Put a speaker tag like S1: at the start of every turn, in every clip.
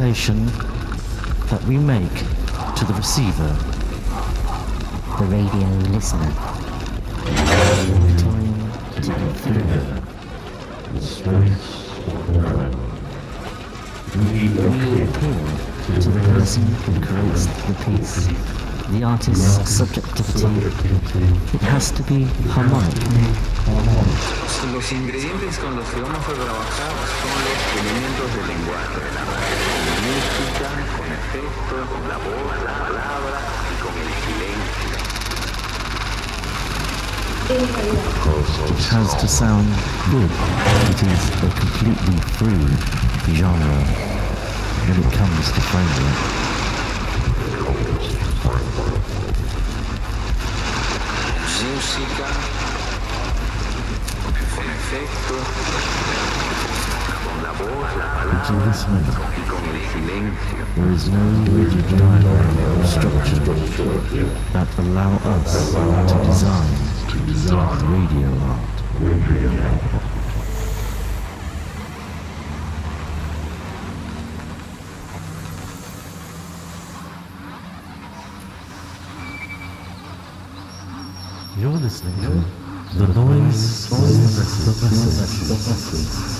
S1: the that we make to the receiver,
S2: the radio listener.
S1: time to be fluid. We appeal to the person who creates the piece, the artist's subjectivity. It has to be harmonic.
S3: Los ingredientes con los que vamos a trabajar son los elementos del lenguaje, la música, con efectos, con la voz, la palabra y con el silencio.
S1: It has to sound good. It is a completely free genre when it comes to framework.
S3: Música, con efectos, con la voz, la palabra y con el silencio.
S1: there is no rigid diagram or structure that allow us to design. Radio art. You're listening to the noise, the message,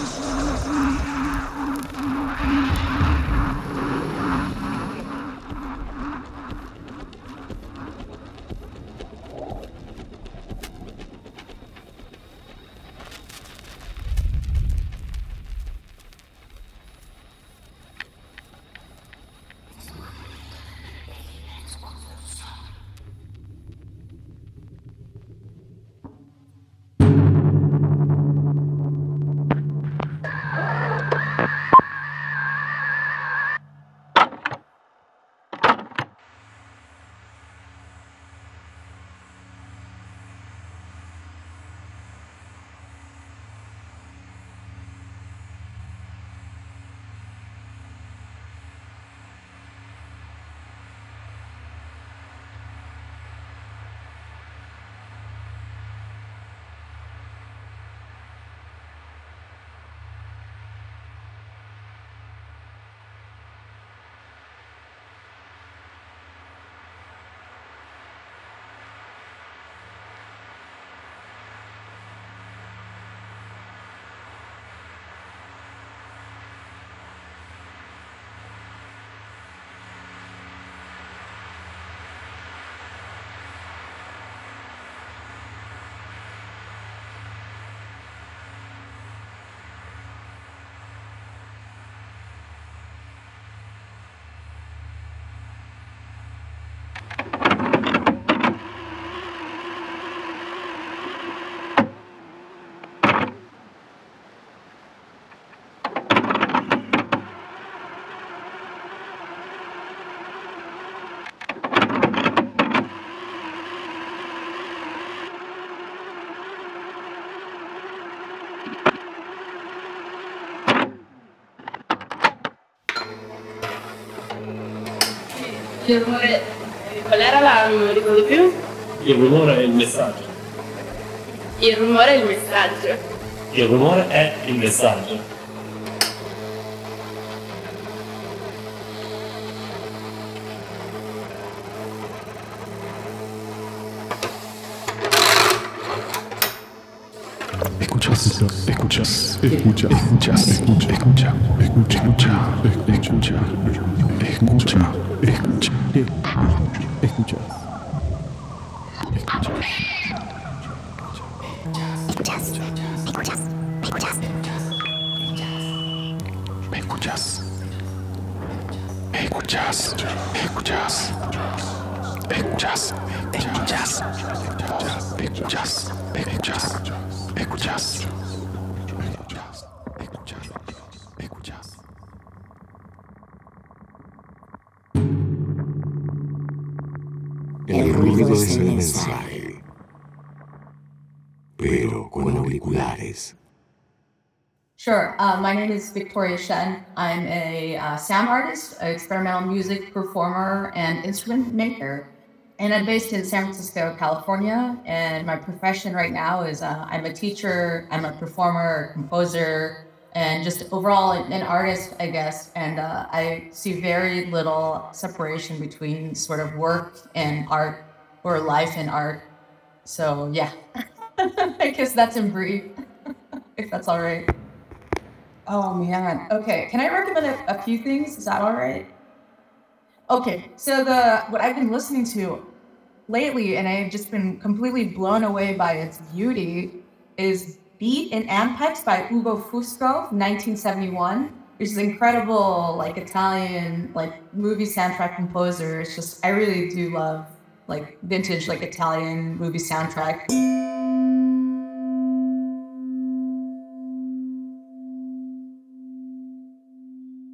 S4: Il rumore. Qual era la. non lo ricordo più?
S5: Il rumore è il messaggio.
S4: Il rumore è il messaggio.
S5: Il rumore è il messaggio.
S6: Escuchas, escuchas, escucha, escuchas, escucha, escucha, escucha, escucha, escucha, escucha, escucha, escucha. ¿Me escuchas? ¿Me escuchas? ¿Me escuchas? ¿Me escuchas? ¿Me escuchas? ¿Me escuchas? ¿Me escuchas? ¿Me escuchas? ¿Me
S7: Es el mensaje, pero con auriculares.
S8: Sure. Uh, my name is Victoria Shen. I'm a uh, sound artist, experimental music performer, and instrument maker. And I'm based in San Francisco, California. And my profession right now is uh, I'm a teacher, I'm a performer, composer, and just overall an an artist, I guess. And uh, I see very little separation between sort of work and art or life and art. So, yeah, I guess that's in brief, if that's all right. Oh man. Okay. Can I recommend a, a few things? Is that all right? Okay. So the what I've been listening to lately, and I've just been completely blown away by its beauty, is Beat in Ampex by Ugo Fusco, 1971. Which is incredible, like Italian, like movie soundtrack composer. It's just I really do love like vintage, like Italian movie soundtrack.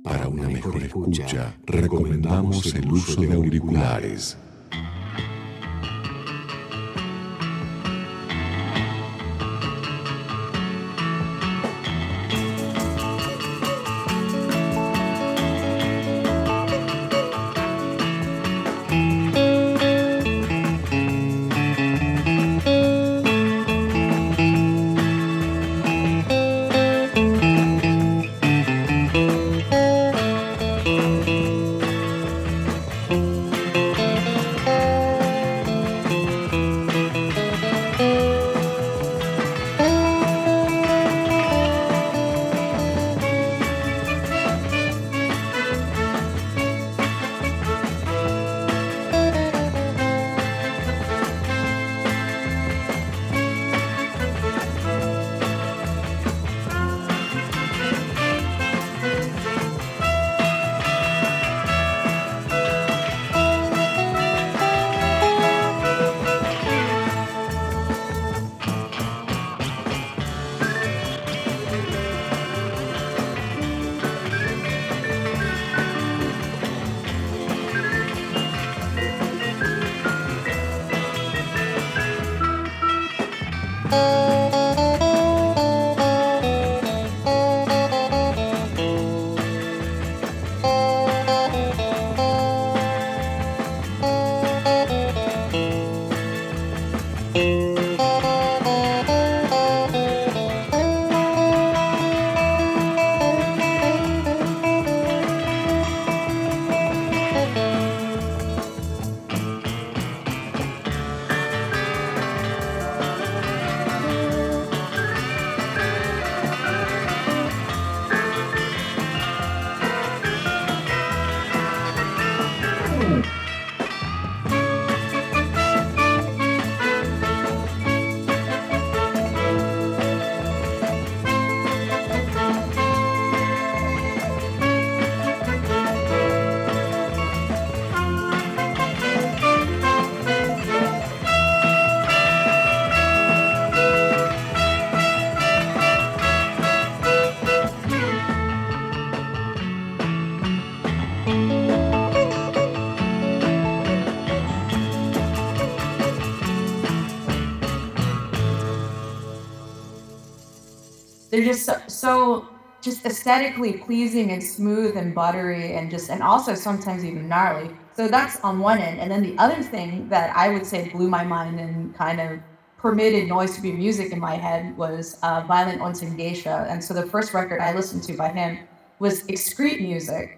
S7: Para una mejor escucha, recomendamos el uso de auriculares.
S8: Aesthetically pleasing and smooth and buttery and just and also sometimes even gnarly So that's on one end. And then the other thing that I would say blew my mind and kind of permitted noise to be music in my head was uh, Violent Onsen Geisha. And so the first record I listened to by him was excrete music,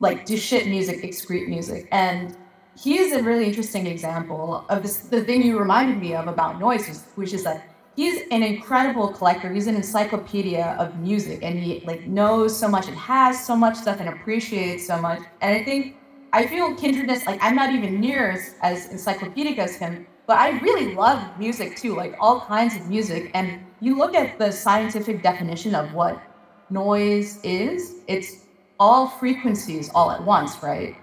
S8: like do shit music, excrete music. And he is a really interesting example of this. The thing you reminded me of about noise, which is that he's an incredible collector. He's an encyclopedia of music, and he like knows so much and has so much stuff and appreciates so much. And I think I feel kindredness. Like I'm not even near as, as encyclopedic as him, but I really love music too, like all kinds of music. And you look at the scientific definition of what noise is, it's all frequencies all at once, right?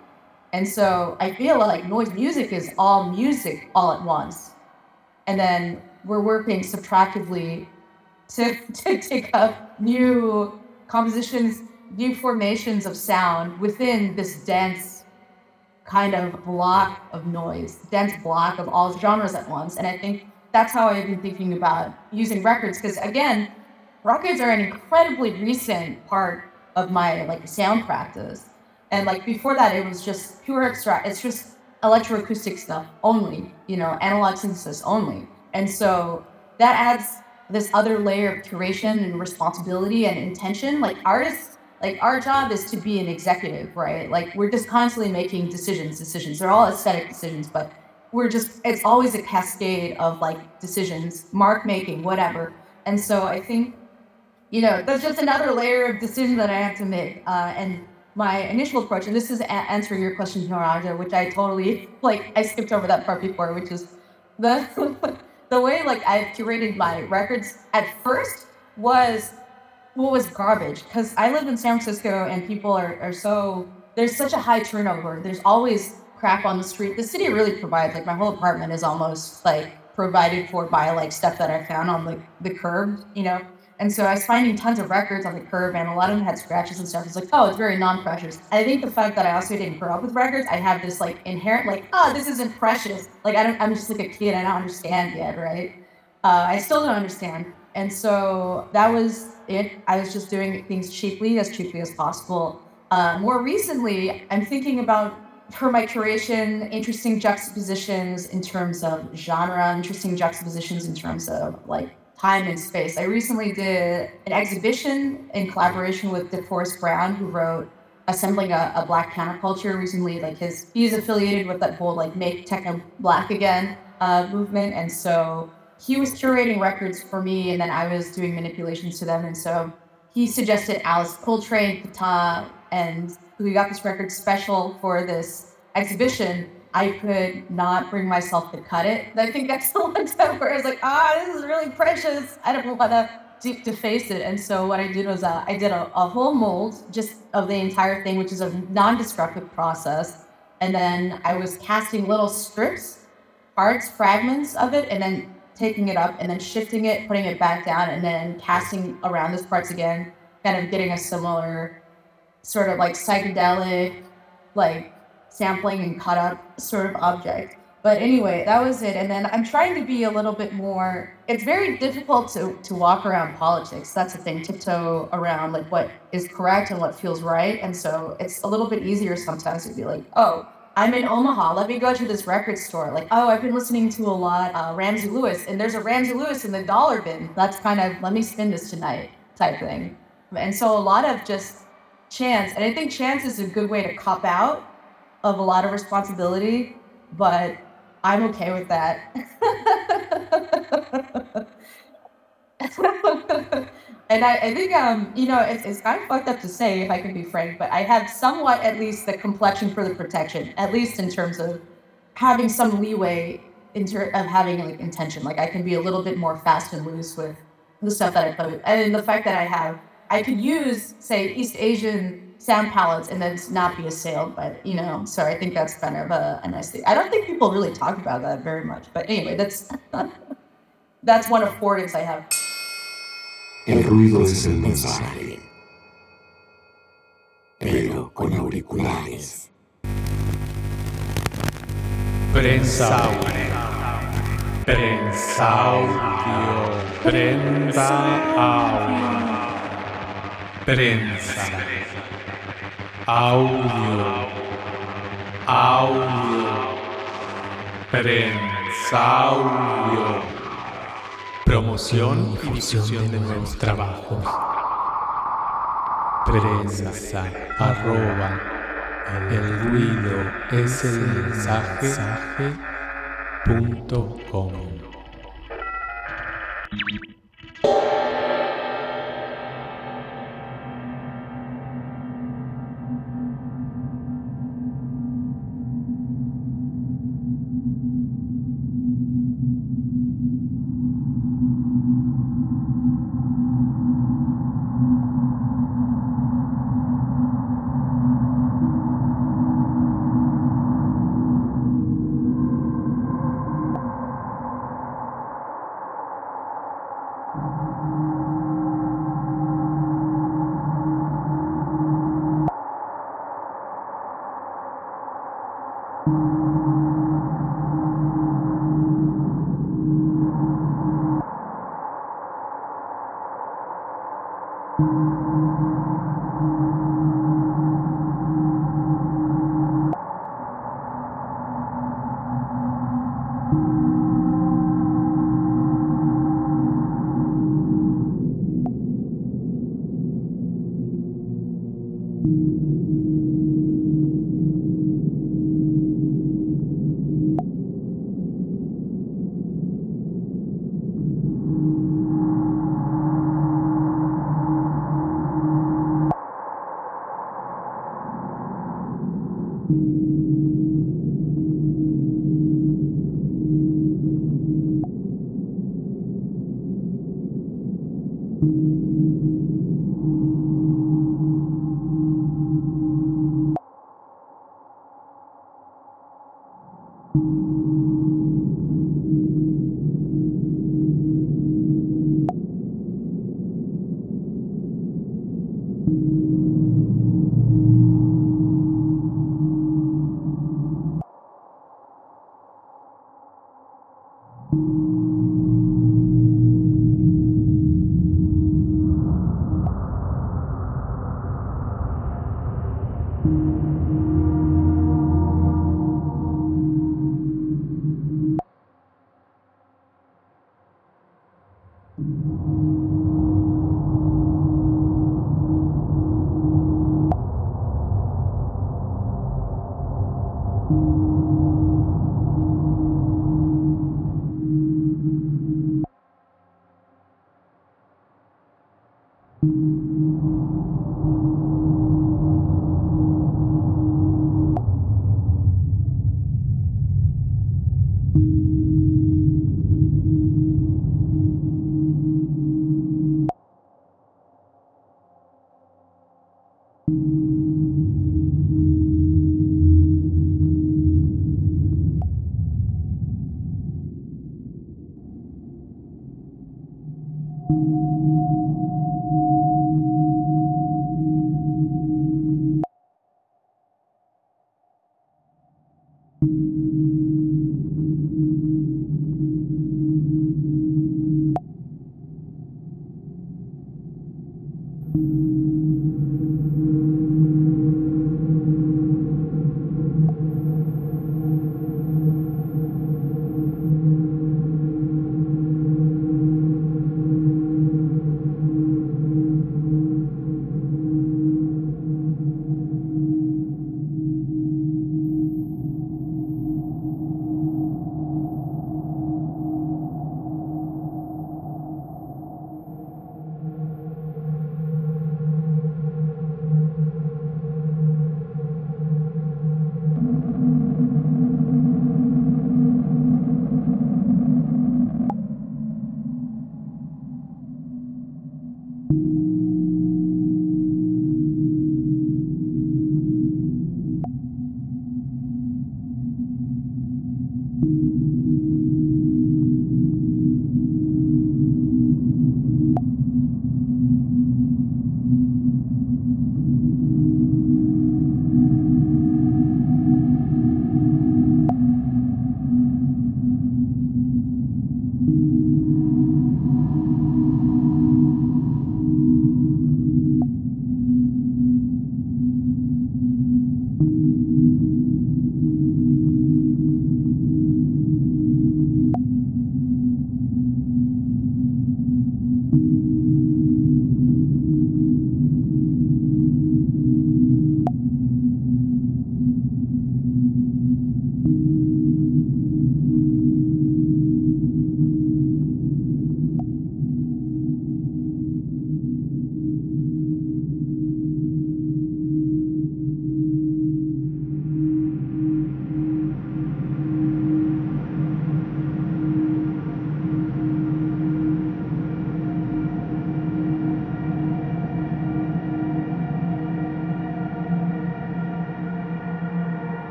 S8: And so I feel like noise music is all music all at once. And then we're working subtractively to, to take up new compositions, new formations of sound within this dense kind of block of noise, dense block of all genres at once. And I think that's how I've been thinking about using records, because again, records are an incredibly recent part of my like sound practice. And like before that, it was just pure extract. It's just electroacoustic stuff only, you know, analog synthesis only. And so that adds this other layer of curation and responsibility and intention. Like artists, like our job is to be an executive, right? Like we're just constantly making decisions, decisions. They're all aesthetic decisions, but we're just, it's always a cascade of like decisions, mark making, whatever. And so I think, you know, that's just another layer of decision that I have to make. Uh, and my initial approach, and this is a- answering your question, Naraja, which I totally like. I skipped over that part before, which is the the way like I've curated my records at first was what was garbage because I live in San Francisco and people are, are so there's such a high turnover. There's always crap on the street. The city really provides like my whole apartment is almost like provided for by like stuff that I found on like the curb, you know. And so I was finding tons of records on the curb, and a lot of them had scratches and stuff. It's like, oh, it's very non-precious. I think the fact that I also didn't grow up with records, I have this like inherent like, oh, this isn't precious. Like I don't, I'm just like a kid. I don't understand yet, right? Uh, I still don't understand. And so that was it. I was just doing things cheaply, as cheaply as possible. Uh, more recently, I'm thinking about for my curation, interesting juxtapositions in terms of genre, interesting juxtapositions in terms of like time and space. I recently did an exhibition in collaboration with DeForrest Brown, who wrote Assembling a, a Black Counterculture recently. Like his, he's affiliated with that whole like Make Techno Black Again uh, movement, and so he was curating records for me, and then I was doing manipulations to them, and so he suggested Alice Coltrane, Ptah, and we got this record special for this exhibition I could not bring myself to cut it. I think that's the one time where I was like, ah, this is really precious. I don't want to de- deface it. And so what I did was uh, I did a, a whole mold just of the entire thing, which is a non-destructive process. And then I was casting little strips, parts, fragments of it, and then taking it up and then shifting it, putting it back down, and then casting around those parts again, kind of getting a similar sort of like psychedelic, like sampling and cut up sort of object. But anyway, that was it. And then I'm trying to be a little bit more. It's very difficult to to walk around politics. That's the thing, tiptoe around like what is correct and what feels right. And so it's a little bit easier sometimes to be like, oh, I'm in Omaha. Let me go to this record store. Like, oh, I've been listening to a lot uh, Ramsey Lewis, and there's a Ramsey Lewis in the dollar bin. That's kind of let me spin this tonight type thing. And so a lot of just chance, and I think chance is a good way to cop out of a lot of responsibility, but I'm okay with that. and I, I think um you know it's, it's kind of fucked up to say if I can be frank, but I have somewhat at least the complexion for the protection, at least in terms of having some leeway in ter- of having like intention. Like I can be a little bit more fast and loose with the stuff that I put, and the fact that I have I could use say East Asian sound palettes and then not be assailed by you know so i think that's kind of a, a nice thing i don't think people really talk about that very much but anyway that's that's one of affordance i have
S7: El ruido es mensaje. Pero con auriculares.
S9: Prensa Prensa audio. Prensa audio. Prensa. Audio. audio, prensaudio, promoción y difusión de nuevos trabajos. Prensa, arroba, el ruido es el mensaje, punto com.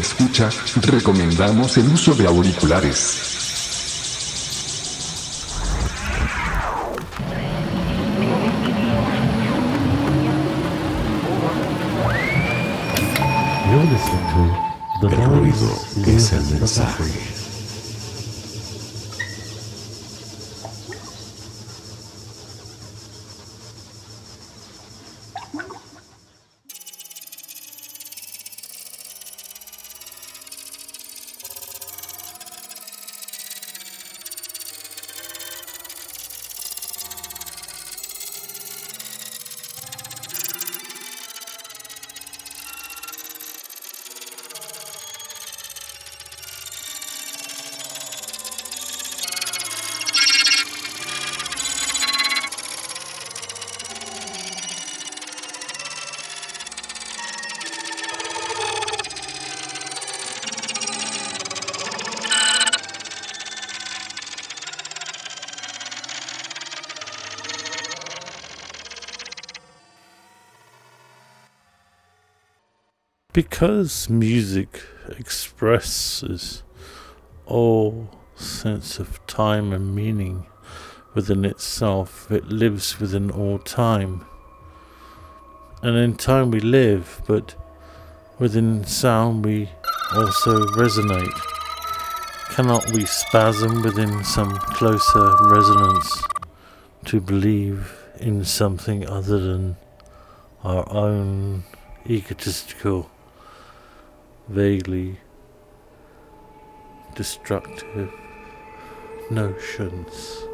S10: Escucha, recomendamos el uso de auriculares.
S7: El ruido es el mensaje.
S11: Because music expresses all sense of time and meaning within itself, it lives within all time. And in time we live, but within sound we also resonate. Cannot we spasm within some closer resonance to believe in something other than our own egotistical, vaguely destructive notions?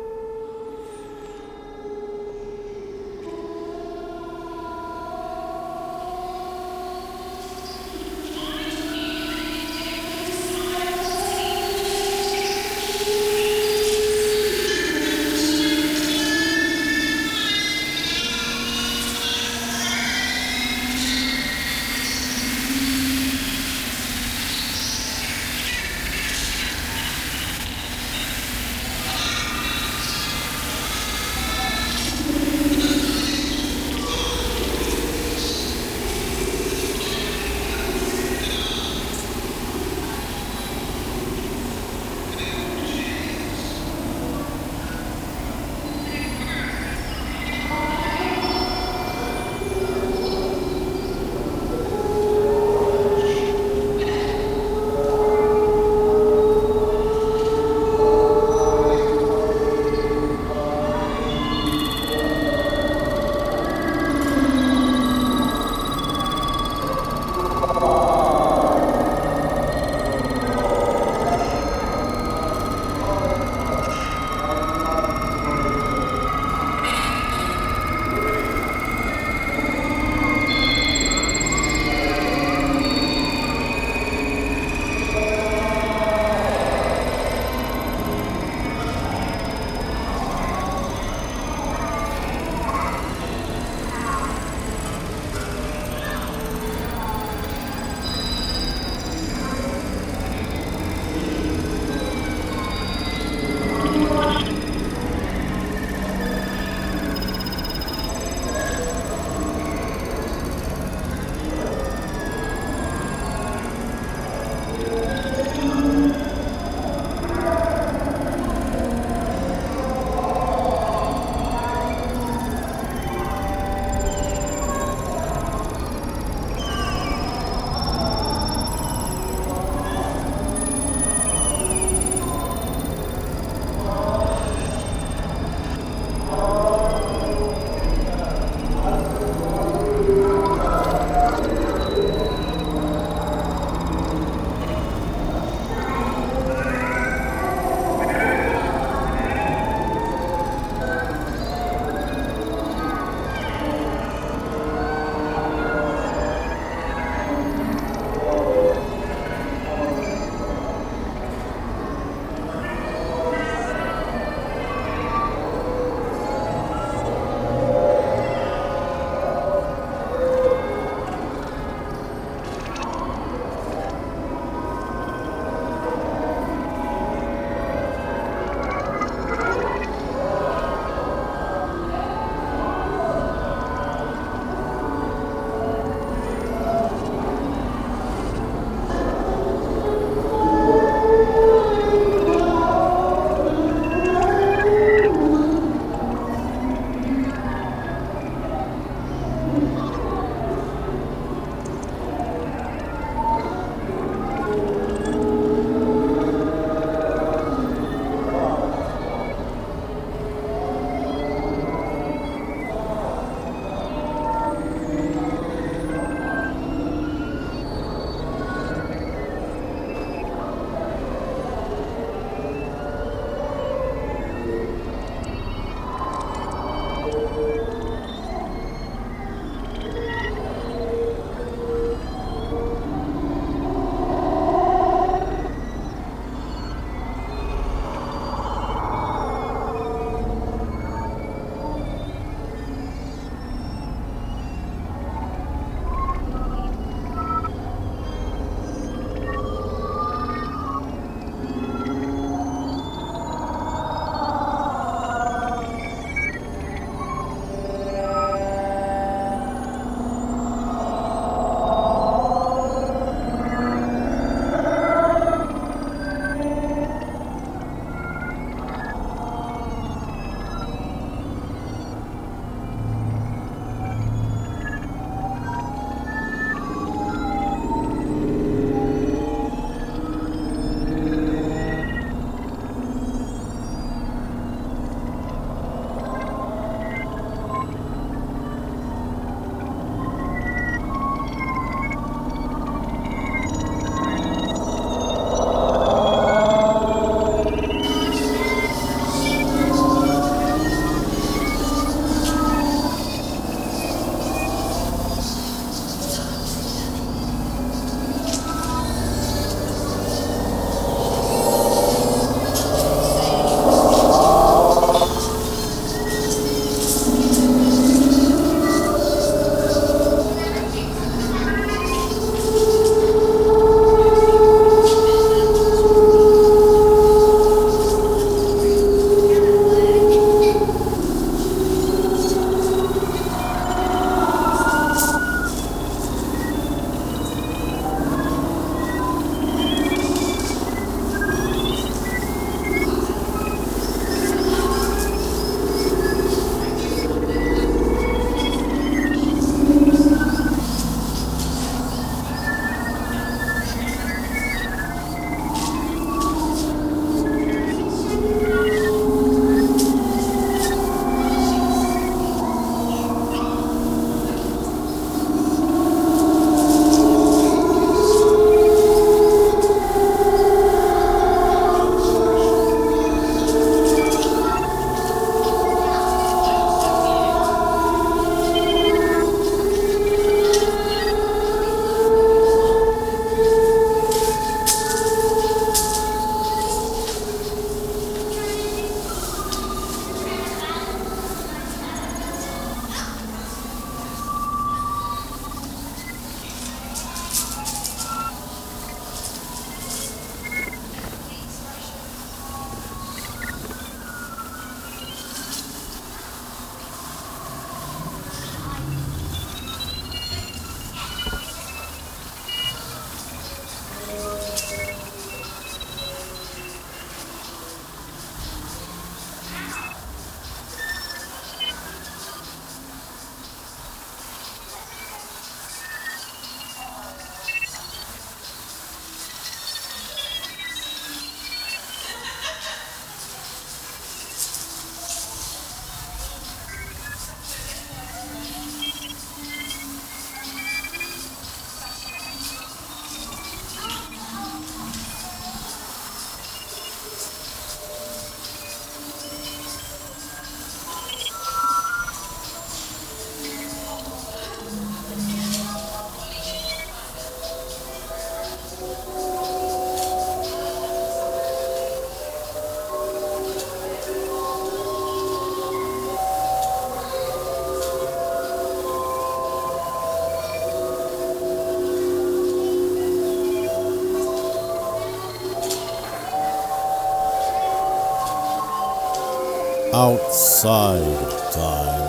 S12: Outside of time,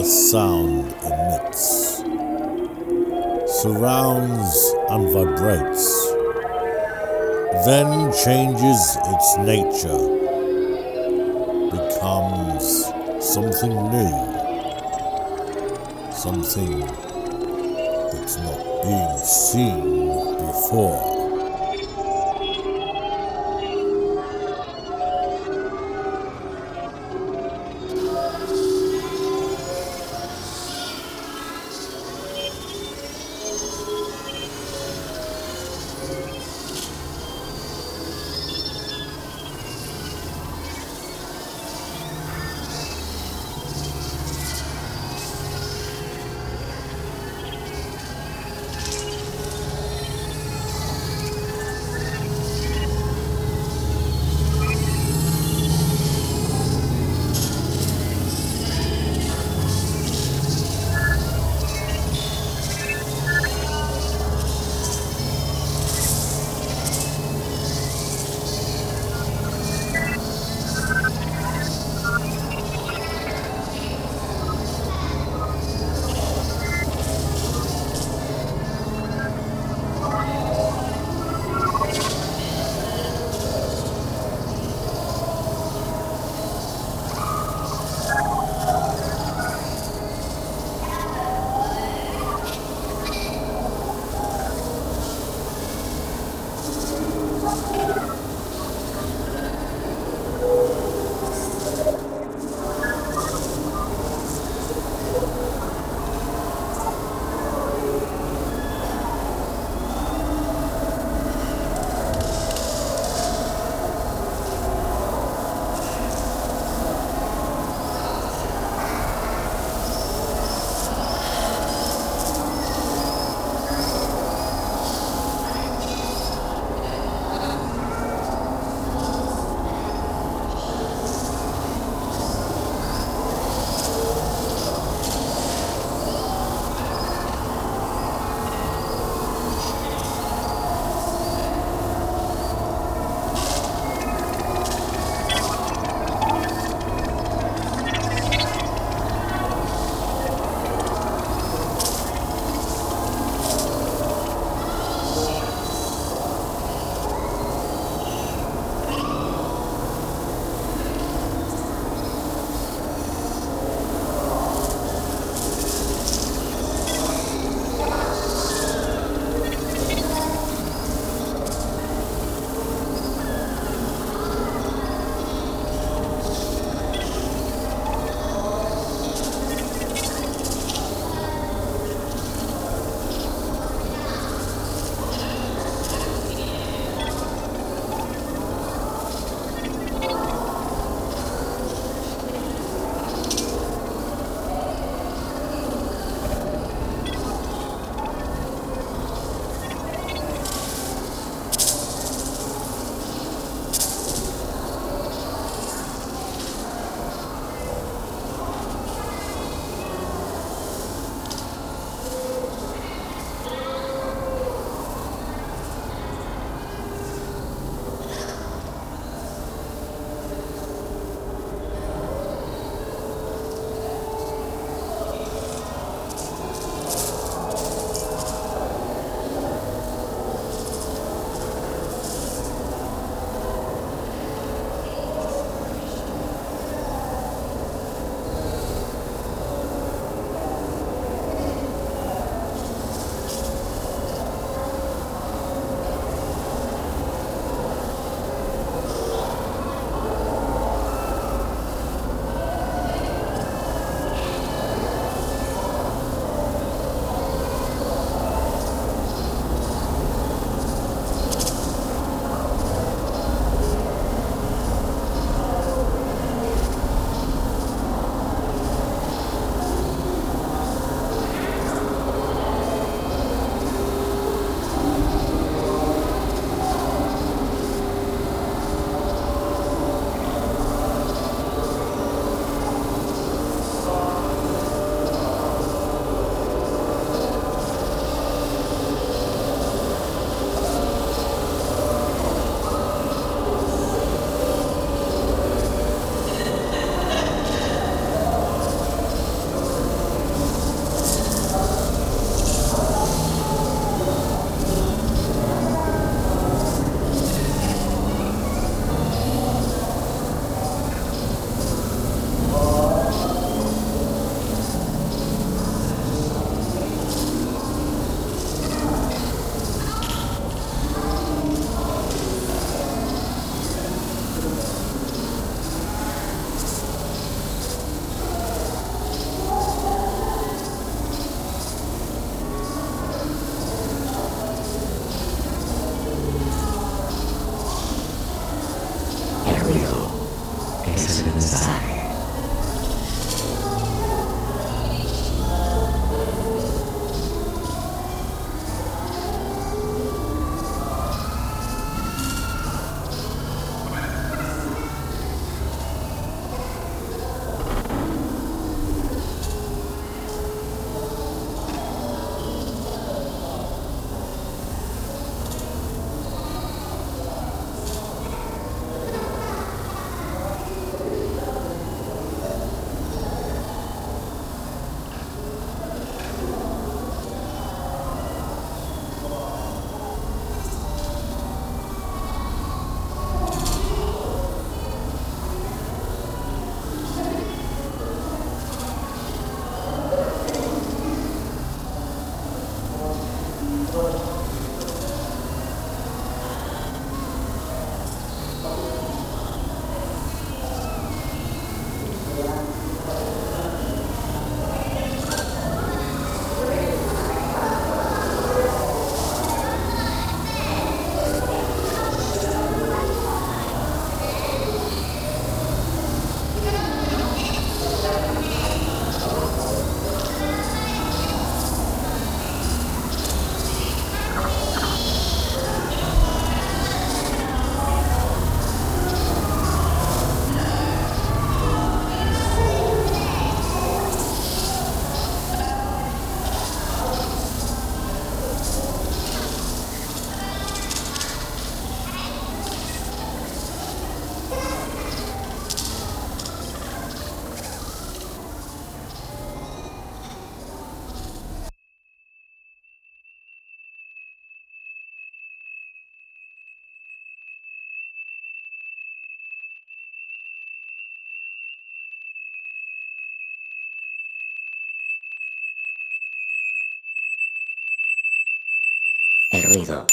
S12: a sound emits, surrounds and vibrates, then changes its nature, becomes something new, something that's not being seen before.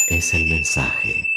S7: Es el mensaje.